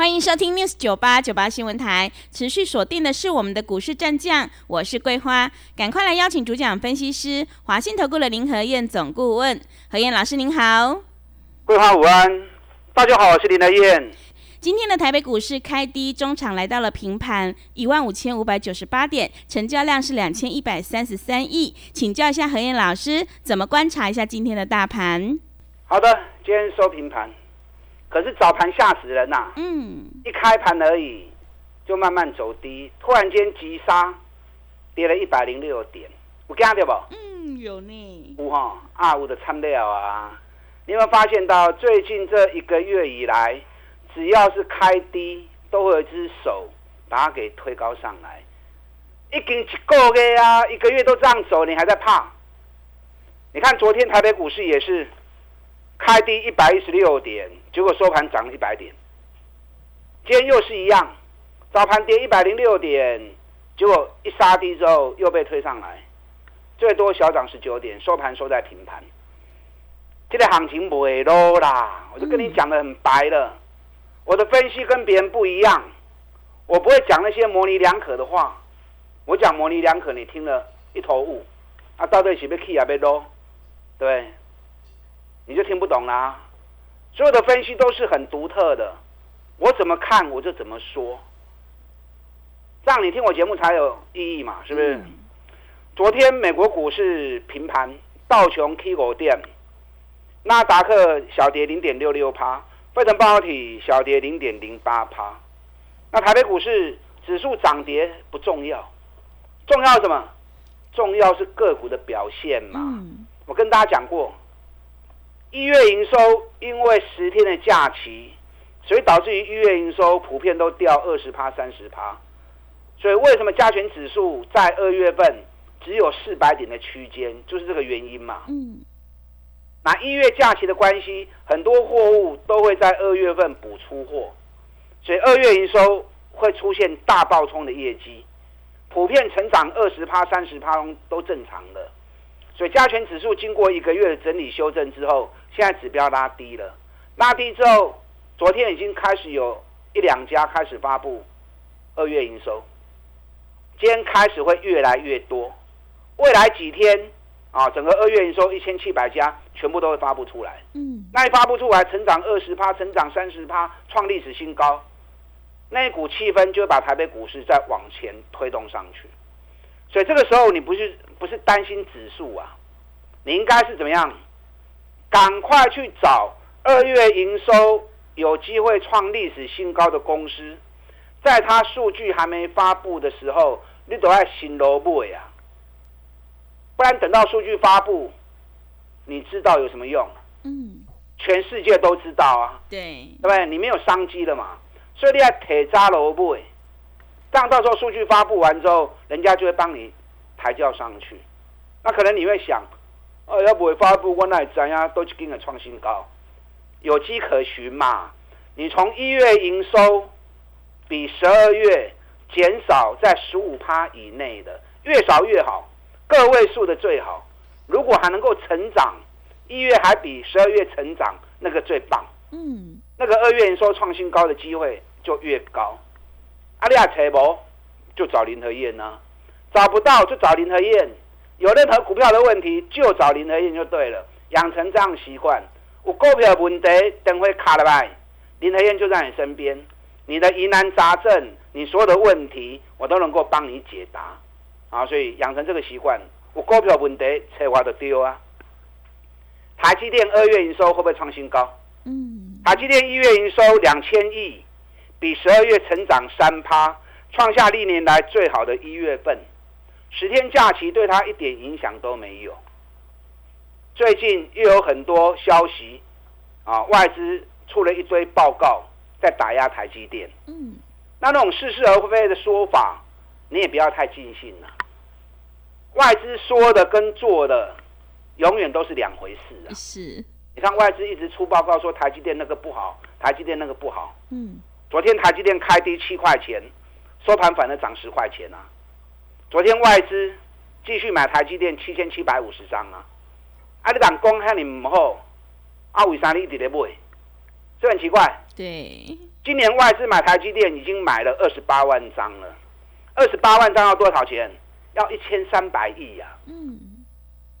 欢迎收听 News 九八九八新闻台，持续锁定的是我们的股市战将，我是桂花，赶快来邀请主讲分析师华信投顾的林和燕总顾问，何燕老师您好，桂花午安，大家好，我是林和燕。今天的台北股市开低，中场来到了平盘一万五千五百九十八点，成交量是两千一百三十三亿，请教一下何燕老师，怎么观察一下今天的大盘？好的，今天收平盘。可是早盘吓死人呐！嗯，一开盘而已，就慢慢走低，突然间急杀，跌了一百零六点，有看到不？嗯，有呢。有哈，二五的参料啊！你有没有发现到最近这一个月以来，只要是开低，都会有一只手把它给推高上来。已经一个月啊，一个月都这样走，你还在怕？你看昨天台北股市也是。开低一百一十六点，结果收盘涨了一百点。今天又是一样，早盘跌一百零六点，结果一杀低之后又被推上来，最多小涨十九点，收盘收在平盘。这个行情不会 low 啦，我就跟你讲的很白了。我的分析跟别人不一样，我不会讲那些模棱两可的话。我讲模棱两可，你听了一头雾。啊，到底是被 key 啊被 low，对。你就听不懂啦，所有的分析都是很独特的，我怎么看我就怎么说，这样你听我节目才有意义嘛，是不是？昨天美国股市平盘，道琼 K 五店，纳达克小跌零点六六趴，费城半导体小跌零点零八趴，那台北股市指数涨跌不重要，重要什么？重要是个股的表现嘛。我跟大家讲过。一月营收因为十天的假期，所以导致于一月营收普遍都掉二十趴、三十趴。所以为什么加权指数在二月份只有四百点的区间，就是这个原因嘛。嗯。那一月假期的关系，很多货物都会在二月份补出货，所以二月营收会出现大爆冲的业绩，普遍成长二十趴、三十趴都正常的。所以加权指数经过一个月的整理修正之后。现在指标拉低了，拉低之后，昨天已经开始有一两家开始发布二月营收，今天开始会越来越多，未来几天啊，整个二月营收一千七百家全部都会发布出来。嗯，那一发布出来，成长二十趴，成长三十趴，创历史新高，那一股气氛就会把台北股市再往前推动上去。所以这个时候你不是不是担心指数啊，你应该是怎么样？赶快去找二月营收有机会创历史新高的公司，在它数据还没发布的时候，你都要新萝卜呀，不然等到数据发布，你知道有什么用？嗯，全世界都知道啊，对，对不对？你没有商机了嘛，所以你要铁渣萝卜，这样到时候数据发布完之后，人家就会帮你抬轿上去。那可能你会想。哦，要不会发布，我那怎样都去跟个创新高，有迹可循嘛？你从一月营收比十二月减少在十五趴以内的，越少越好，个位数的最好。如果还能够成长，一月还比十二月成长，那个最棒。嗯，那个二月营收创新高的机会就越高。阿利亚找无就找林和燕呢，找不到就找林和燕。有任何股票的问题，就找林和燕就对了。养成这样习惯，有股票问题等会卡了吧？林和燕就在你身边，你的疑难杂症，你所有的问题，我都能够帮你解答。啊，所以养成这个习惯，有股票问题，车花就丢啊。台积电二月营收会不会创新高？嗯。台积电一月营收两千亿，比十二月成长三趴，创下历年来最好的一月份。十天假期对他一点影响都没有。最近又有很多消息，啊，外资出了一堆报告在打压台积电。嗯，那那种似是而非的说法，你也不要太尽信了。外资说的跟做的永远都是两回事啊。是，你看外资一直出报告说台积电那个不好，台积电那个不好。嗯，昨天台积电开低七块钱，收盘反而涨十块钱啊。昨天外资继续买台积电七千七百五十张啊。啊，你讲公向你唔好，啊，为啥你一直在买？这很奇怪。对，今年外资买台积电已经买了二十八万张了，二十八万张要多少钱？要一千三百亿呀、嗯，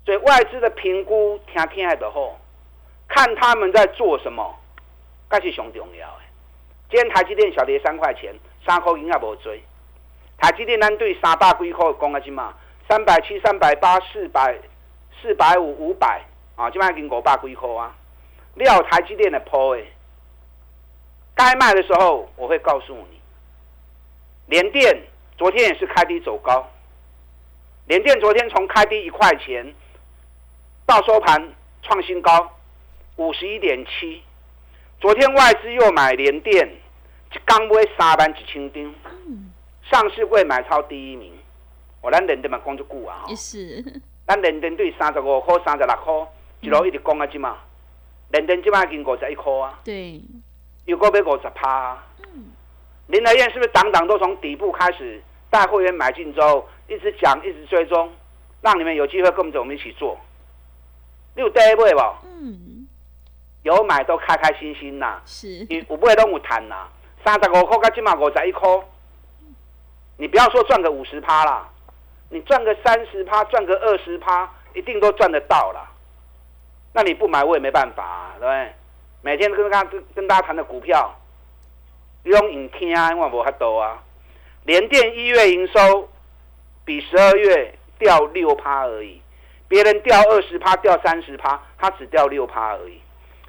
所以外资的评估听听的好，看他们在做什么，那是上重要的。今天台积电小跌三块钱，三块银也无追。台积电咱对三百几块讲啊，即嘛三百七、三百八、四百、四百五、五百啊，即摆已经五百几块啊。你要有台积电的铺的，该卖的时候我会告诉你。联电昨天也是开低走高，联电昨天从开低一块钱到收盘创新高五十一点七。昨天外资又买联电，刚买三万一千张，上市会买超第一名。我咱联电嘛讲足久啊，是，咱联电对三十五块、三十六块，一路一直讲啊，即嘛，联电即嘛已经五十一块啊，对，又过要五十趴啊。林德燕是不是档档都从底部开始带会员买进之后，一直讲一直追踪，让你们有机会跟我们我们一起做？你有第一买不？嗯，有买都开开心心呐、是，你有买拢有赚呐、三十五块到今嘛五十一块，你不要说赚个五十趴啦，你赚个三十趴，赚个二十趴，一定都赚得到啦。那你不买我也没办法、啊，对不对？每天跟大家跟跟大家谈的股票，你用影听啊，我无法度啊。联电一月营收比十二月掉六趴而已，别人掉二十趴，掉三十趴，他只掉六趴而已。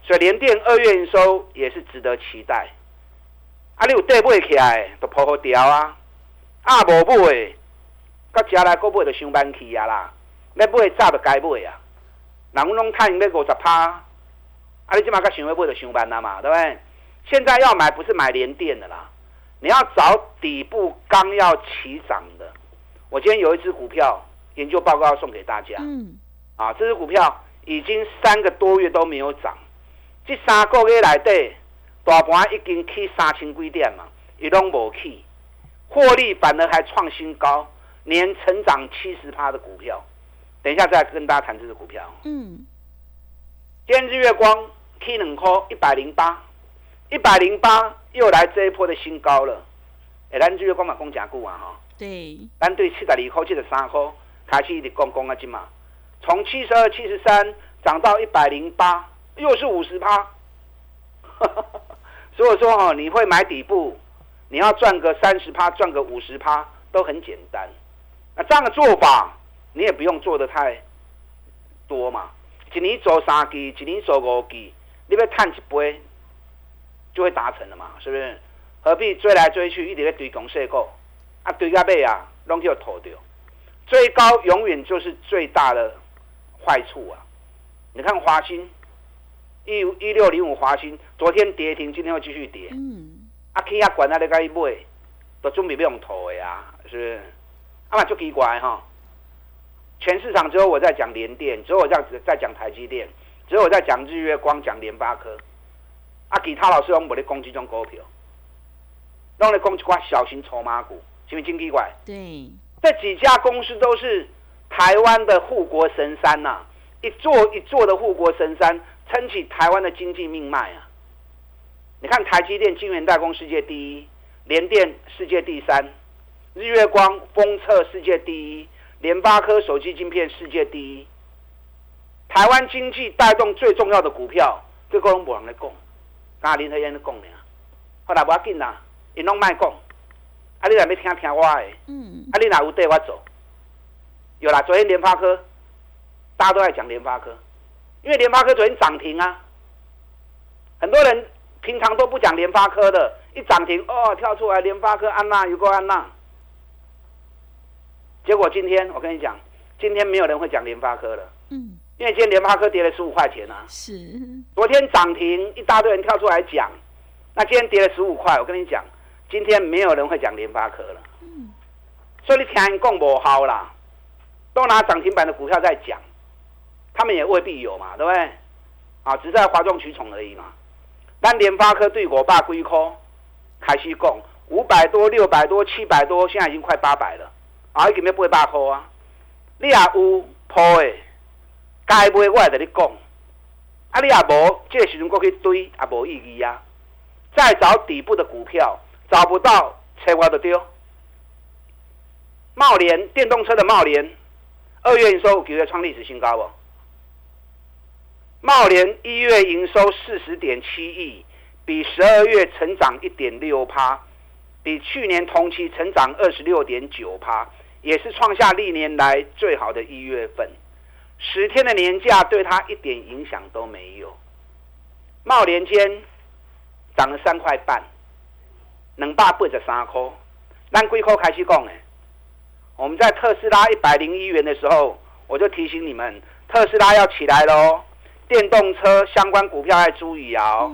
所以联电二月营收也是值得期待。啊，你有底买起来，都破好掉啊！啊，无买，到家来个买就上班去啊啦！要买早就该买啊！人拢趁要五十趴，啊，你即马甲想要买就上班啦嘛，对不对？现在要买不是买联电的啦，你要找底部刚要起涨的。我今天有一只股票研究报告要送给大家。嗯，啊，这只股票已经三个多月都没有涨，这三个月内底，大盘已经起三千几点嘛，伊拢无起，获利反而还创新高，年成长七十趴的股票。等一下再跟大家谈这只股票。嗯，今天日月光 K 两块一百零八，一百零八又来这一波的新高了。哎，咱日月光嘛讲真久啊哈。对，咱对七十二块、七十三块开始一直讲讲啊，今嘛，从七十二、七十三涨到一百零八，又是五十趴。所以说哈、你会买底部，你要赚个三十趴、赚个五十趴都很简单。那这样的做法，你也不用做的太多嘛。一年做三季，一年做五季，你要探一杯，就会达成了嘛，是不是？何必追来追去，一直在追拱射股？啊，对到尾啊，拢叫投掉。最高永远就是最大的坏处啊！你看华兴一一六零五华兴，昨天跌停，今天又继续跌。嗯，啊，去遐管啊，你该买，都准备要用投的啊，是不是？啊嘛，就奇怪哈！全市场只有我在讲联电，只有我在在讲台积电，只有我在讲日月光，讲联发科。啊，其他老师拢无咧讲这种股票，拢咧讲一寡小型筹码股，是不是真奇怪？对，这几家公司都是台湾的护国神山呐、一座一座的护国神山，撑起台湾的经济命脉啊！你看台积电晶圆代工世界第一，联电世界第三，日月光封测世界第一，联发科手机晶片世界第一。台湾经济带动最重要的股票，这个拢无人来讲，刚才林和燕在讲呢。后来无要紧啦，因拢卖讲，啊，你若要听听我的。嗯，啊，你哪有对我走？有啦，昨天联发科，大家都在讲联发科，因为联发科昨天涨停啊。很多人平常都不讲联发科的，一涨停哦，跳出来联发科安娜有个安娜。结果今天我跟你讲，今天没有人会讲联发科了，嗯，因为今天联发科跌了十五块钱啊。是，昨天涨停，一大堆人跳出来讲，那今天跌了十五块，我跟你讲，今天没有人会讲联发科了。所以你听人讲无效啦。都拿涨停板的股票在讲，他们也未必有嘛，对不对？啊，只是在哗众取宠而已嘛。但联发科对我爸龟科开始讲五百多、六百多、七百多，现在已经快八百了，啊，已经要八百块啊！你也有破的，该买我也跟你讲，啊，你也无，这个时阵过去堆也无意义啊。再找底部的股票，找不到，切我就丢。茂联电动车的茂联，二月营收九月创历史新高哦？茂联一月营收四十点七亿，比十二月成长一点六趴，比去年同期成长二十六点九趴，也是创下历年来最好的一月份。十天的年假对他一点影响都没有。茂联间涨了三块半，两百八十三块，咱几块开始讲诶。我们在特斯拉一百零一元的时候，我就提醒你们，特斯拉要起来喽，电动车相关股票要注意啊。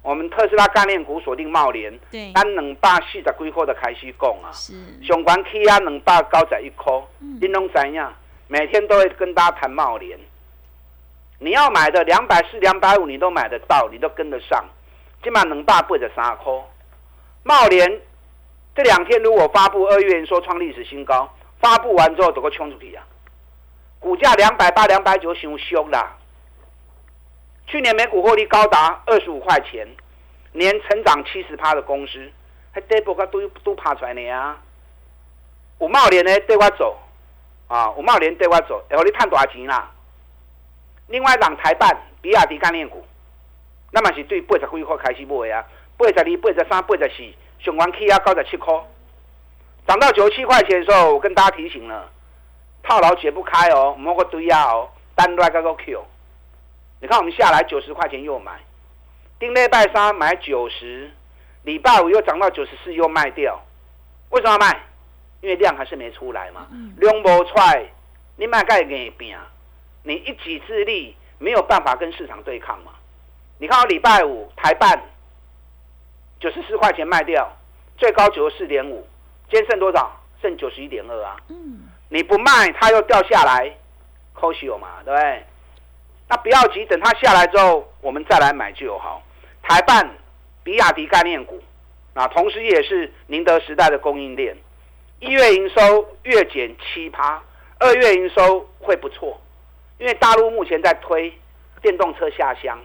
我们特斯拉概念股锁定茂联，对，咱两百四十几块的开始供啊，是，上关起啊两百九十一块，你拢知影，每天都会跟大家谈茂联。你要买的两百四、两百五，你都买得到，你都跟得上。今晚两百八十三块，茂联。这两天如果发布二月营收创历史新高，发布完之后怎个冲出去啊？股价两百八、两百九，太凶啦！去年每股获利高达二十五块钱，年成长七十趴的公司，还跌波个都都爬出来呢啊！五茂联呢对我走啊，五茂联对我走，然后你赚多少钱啦？另外两台半比亚迪概念股，那么是对八十几块开始买啊，八十二、八十三、八十四。上完 K 压高在七块，涨到九十七块钱的时候，我跟大家提醒了，套牢解不开哦，摸个堆啊哦，单来个个 Q。你看我们下来九十块钱又买，丁内拜三买九十，礼拜五又涨到九十四又卖掉，为什么要卖？因为量还是没出来嘛，量不出来，你卖该给变，你一己之力没有办法跟市场对抗嘛。你看我礼拜五台半。九十四块钱卖掉，最高九十四点五，今天剩多少？剩九十一点二啊！嗯，你不卖，它又掉下来，扣息有嘛？对不对？那不要急，等它下来之后，我们再来买就好。台办、比亚迪概念股，那同时也是宁德时代的供应链。一月营收月减七趴，二月营收会不错，因为大陆目前在推电动车下乡。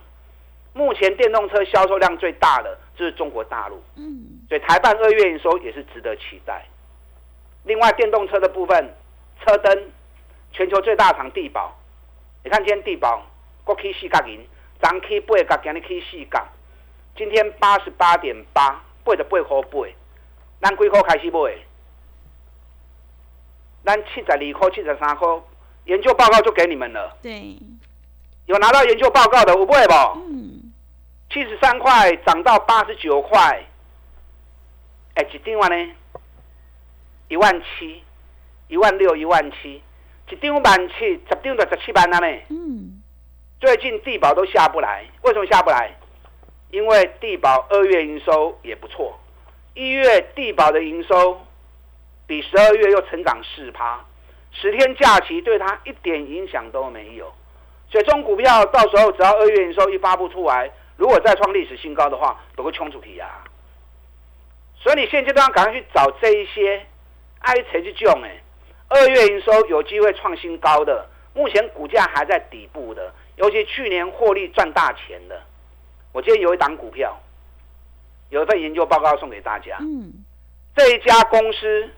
目前电动车销售量最大的就是中国大陆，嗯，所以台办二月营收也是值得期待。另外，电动车的部分，车灯，全球最大厂地保，你看今天地保国 K 四角银，昨起八角，今日起四角，今天八十八点八，八十八块八，咱几块开始买？咱七十二块、七十三块，研究报告就给你们了。对，有拿到研究报告的，有买不？嗯。七十三块涨到八十九块，哎，一张呢？一万七，一万六，一万七，一张万七，十张就十七万了呢。嗯。最近地保都下不来，为什么下不来？因为地保二月营收也不错，一月地保的营收比十二月又成长四趴，十天假期对它一点影响都没有。所以中股票到时候只要二月营收一发布出来。如果再创历史新高的话，都会冲出去啊！所以你现阶段赶快去找这一些爱才去种哎，二月营收有机会创新高的，目前股价还在底部的，尤其去年获利赚大钱的。我今天有一档股票，有一份研究报告送给大家。嗯，这一家公司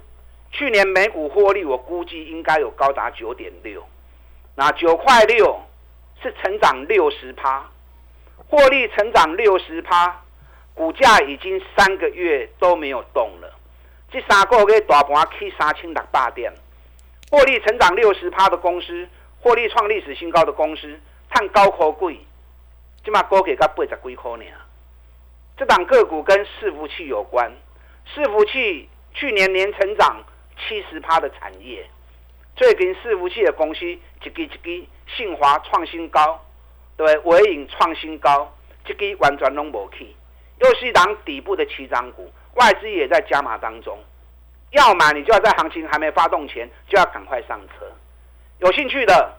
去年每股获利，我估计应该有高达九点六，那九块六是成长六十趴。获利成长六十趴，股价已经三个月都没有动了。这三个月大盘去三千六百点，获利成长六十趴的公司，获利创历史新高的公司，高科贵，起码高给个八十几块呢。这档个股跟伺服器有关，伺服器去年年成长七十趴的产业，最近伺服器的公司一支一支，信华创新高。对，尾影创新高，这个完全拢无去，又是一档底部的七张股，外资也在加码当中。要买，你就要在行情还没发动前就要赶快上车。有兴趣的，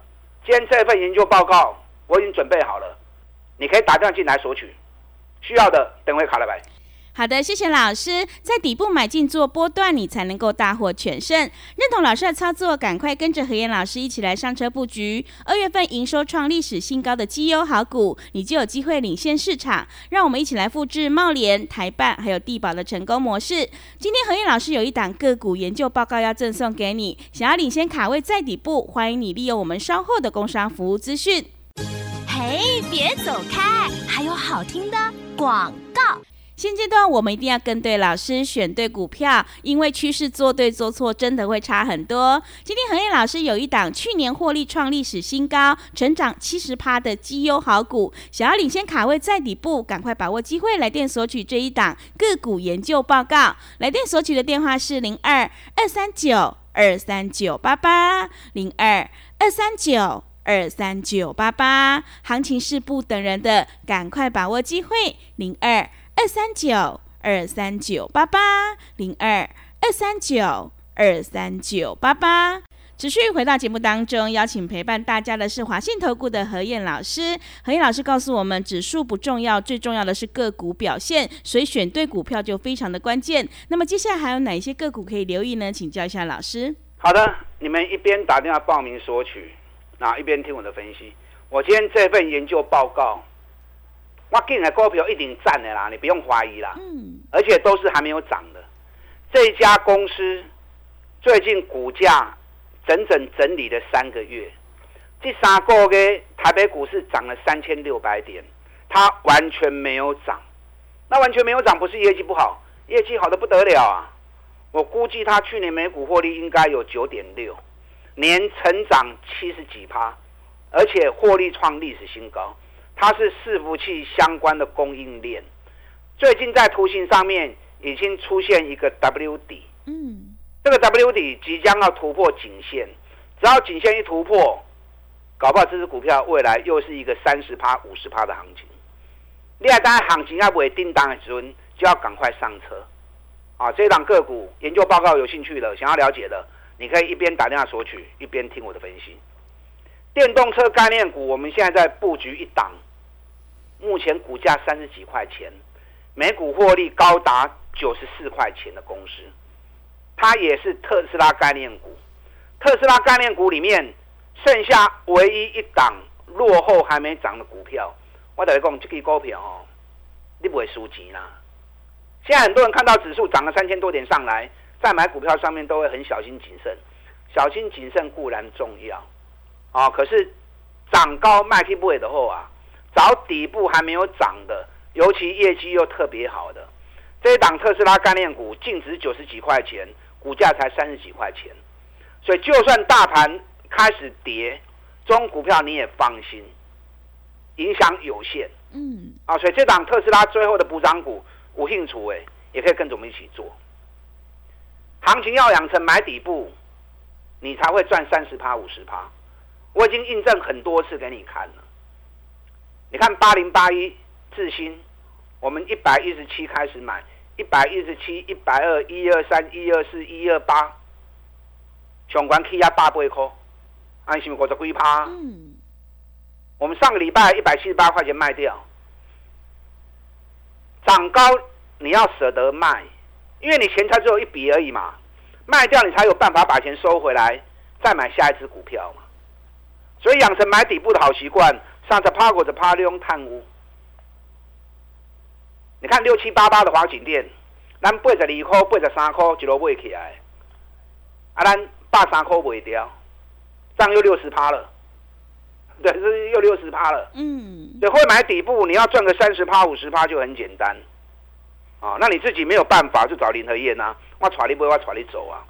今天这份研究报告我已经准备好了，你可以打电话进来索取。需要的等会卡了白。好的，谢谢老师。在底部买进做波段，你才能够大获全胜。认同老师的操作，赶快跟着何燕老师一起来上车布局。二月份营收创历史新高的绩优好股，你就有机会领先市场。让我们一起来复制茂联、台办还有地保的成功模式。今天何燕老师有一档个股研究报告要赠送给你，想要领先卡位在底部，欢迎你利用我们稍后的工商服务资讯。嘿，别走开，还有好听的广告。现阶段我们一定要跟对老师，选对股票，因为趋势做对做错真的会差很多。今天恒业老师有一档去年获利创历史新高、成长七十趴的绩优好股，想要领先卡位在底部，赶快把握机会来电索取这一档个股研究报告。来电索取的电话是零二二三九二三九八八零二二三九二三九八八。行情是不等人的，赶快把握机会零二。二三九二三九八八零二二三九二三九八八，持续回到节目当中，邀请陪伴大家的是华信投顾的何燕老师。何燕老师告诉我们，指数不重要，最重要的是个股表现，所以选对股票就非常的关键。那么接下来还有哪一些个股可以留意呢？请教一下老师。好的，你们一边打电话报名索取，那一边听我的分析。我今天这份研究报告。我进的股票一定赚的啦，你不用怀疑啦。嗯，而且都是还没有涨的。这家公司最近股价整整整理了三个月，这三个月台北股市涨了三千六百点，它完全没有涨。那完全没有涨，不是业绩不好，业绩好的不得了啊！我估计它去年每股获利应该有九点六，年成长七十几趴，而且获利创历史新高。它是伺服器相关的供应链，最近在图形上面已经出现一个 W 底，嗯，这个 W 底即将要突破颈线，只要颈线一突破，搞不好这只股票未来又是一个三十趴、五十趴的行情。另外，当然行情要不会定档的时候，就要赶快上车啊！这档个股研究报告有兴趣的、想要了解的，你可以一边打电话索取，一边听我的分析。电动车概念股，我们现在在布局一档。目前股价三十几块钱，每股获利高达九十四块钱的公司，它也是特斯拉概念股。特斯拉概念股里面，剩下唯一一档落后还没涨的股票，我等于讲这个股票哦，你不会输钱啦。现在很多人看到指数涨了三千多点上来，在买股票上面都会很小心谨慎。小心谨慎固然重要，啊，可是涨高卖去不会的后啊。找底部还没有涨的，尤其业绩又特别好的，这一档特斯拉概念股净值九十几块钱，股价才三十几块钱，所以就算大盘开始跌，中股票你也放心，影响有限。嗯，啊，所以这档特斯拉最后的补涨股，无兴趣哎，也可以跟着我们一起做。行情要养成买底部，你才会赚三十趴五十趴。我已经印证很多次给你看了。你看八零八一智新，我们一百一十七开始买，一百一十七、一百二、一二三、一二四、一二八，上关起压八倍块，安心过十几趴。嗯，我们上个礼拜一百七十八块钱卖掉，涨高你要舍得卖，因为你钱才只有一笔而已嘛，卖掉你才有办法把钱收回来，再买下一只股票嘛。所以养成买底部的好习惯。上次趴过着趴利用贪污，你看六七八八的华景店，咱八十二块、八十三块一路买起来，啊，咱八三块卖掉，涨又六十趴了，对，是又六十趴了。嗯，所以会买底部，你要赚个三十趴、五十趴就很简单，啊，那你自己没有办法就找林和燕啊，我揣你不，我揣你走啊，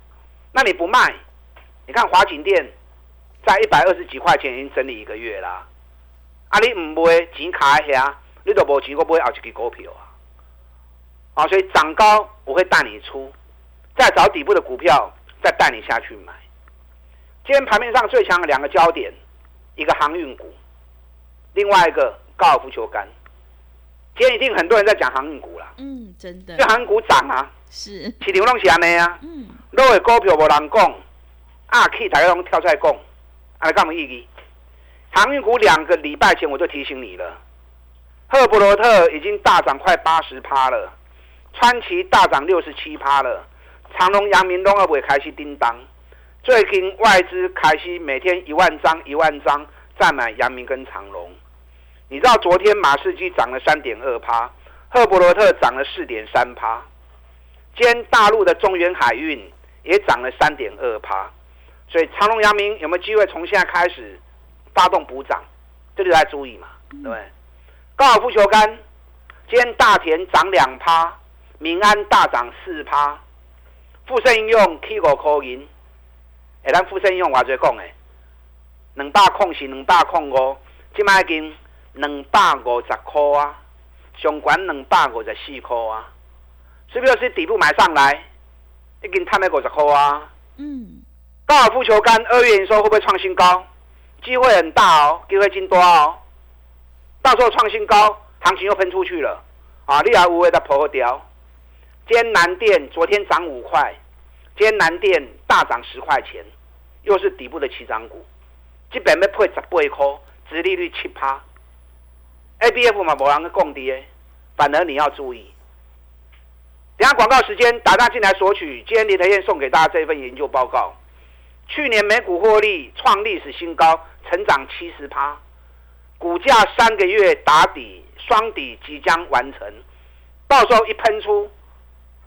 那你不卖，你看华景店在一百二十几块钱已经整理一个月啦。啊！你唔买钱卡喺遐，你都无钱，我买后一支股票啊！啊，所以涨高我会带你出，再找底部的股票再带你下去买。今天盘面上最强的两个焦点，一个航运股，另外一个高尔夫球杆。今天一定很多人在讲航运股啦。嗯，真的。这航运股涨啊，是市场拢是安尼啊。嗯。落的股票无人讲，啊，去大家拢跳出来讲，啊，干嘛意义？航运股两个礼拜前我就提醒你了，赫伯罗特已经大涨快八十趴了，川崎大涨六十七趴了，长隆、阳明都要会开始叮当。最近外资开始每天一万张一万张再买阳明跟长隆。你知道昨天马士基涨了三点二趴，赫伯罗特涨了四点三趴，今天大陆的中原海运也涨了三点二趴，所以长隆、阳明有没有机会从现在开始发动补涨？这就来注意嘛，对不对？高尔夫球杆，今天大田涨两趴，民安大涨四趴，富盛应用 K 五块银，哎，咱富盛应用话最讲诶，两百空是两百空五，即卖经。两百五十块啊，上管两百五十四块啊，是不是底部买上来，已经探了五十块啊？嗯。高尔夫球杆二月营收会不会创新高？机会很大哦，机会真多哦。到时候创新高，行情又喷出去了啊！你还无谓的破掉。今天南电昨天涨五块，今天南电大涨十块钱，又是底部的起涨股，基本要配十八块，殖利率七趴。A B F 嘛，无人去共跌，反而你要注意。等下广告时间，打电进来索取。今天林德燕送给大家这份研究报告。去年美股获利创历史新高，成长七十趴，股价三个月打底，双底即将完成。到时候一喷出，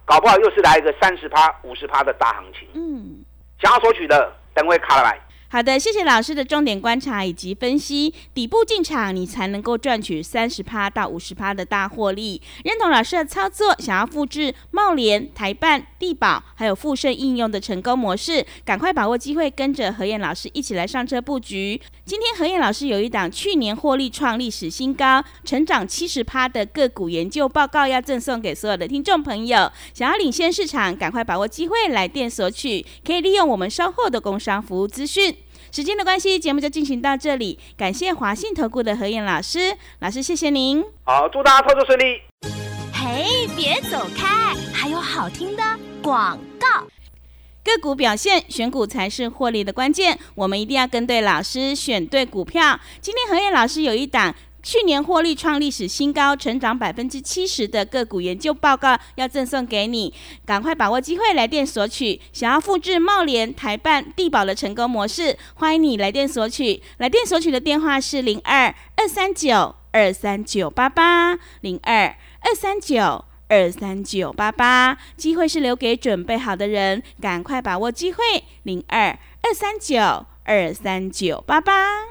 搞不好又是来一个三十趴、五十趴的大行情。嗯，想要索取的，等会卡来。好的，谢谢老师的重点观察以及分析。底部进场，你才能够赚取三十趴到五十趴的大获利。认同老师的操作，想要复制茂联、台办、地保还有富盛应用的成功模式，赶快把握机会，跟着何燕老师一起来上车布局。今天何燕老师有一档去年获利创历史新高、成长七十趴的个股研究报告，要赠送给所有的听众朋友。想要领先市场，赶快把握机会来电索取，可以利用我们稍后的工商服务资讯。时间的关系，节目就进行到这里。感谢华信投顾的何燕老师，老师谢谢您。好，祝大家操作顺利。嘿，别走开，还有好听的广告。个股表现，选股才是获利的关键。我们一定要跟对老师，选对股票。今天何燕老师有一档。去年获利创历史新高，成长百分之七十的个股研究报告要赠送给你，赶快把握机会来电索取。想要复制茂联、台办、地保的成功模式，欢迎你来电索取。来电索取的电话是零二二三九二三九八八零二二三九二三九八八。机会是留给准备好的人，赶快把握机会。零二二三九二三九八八。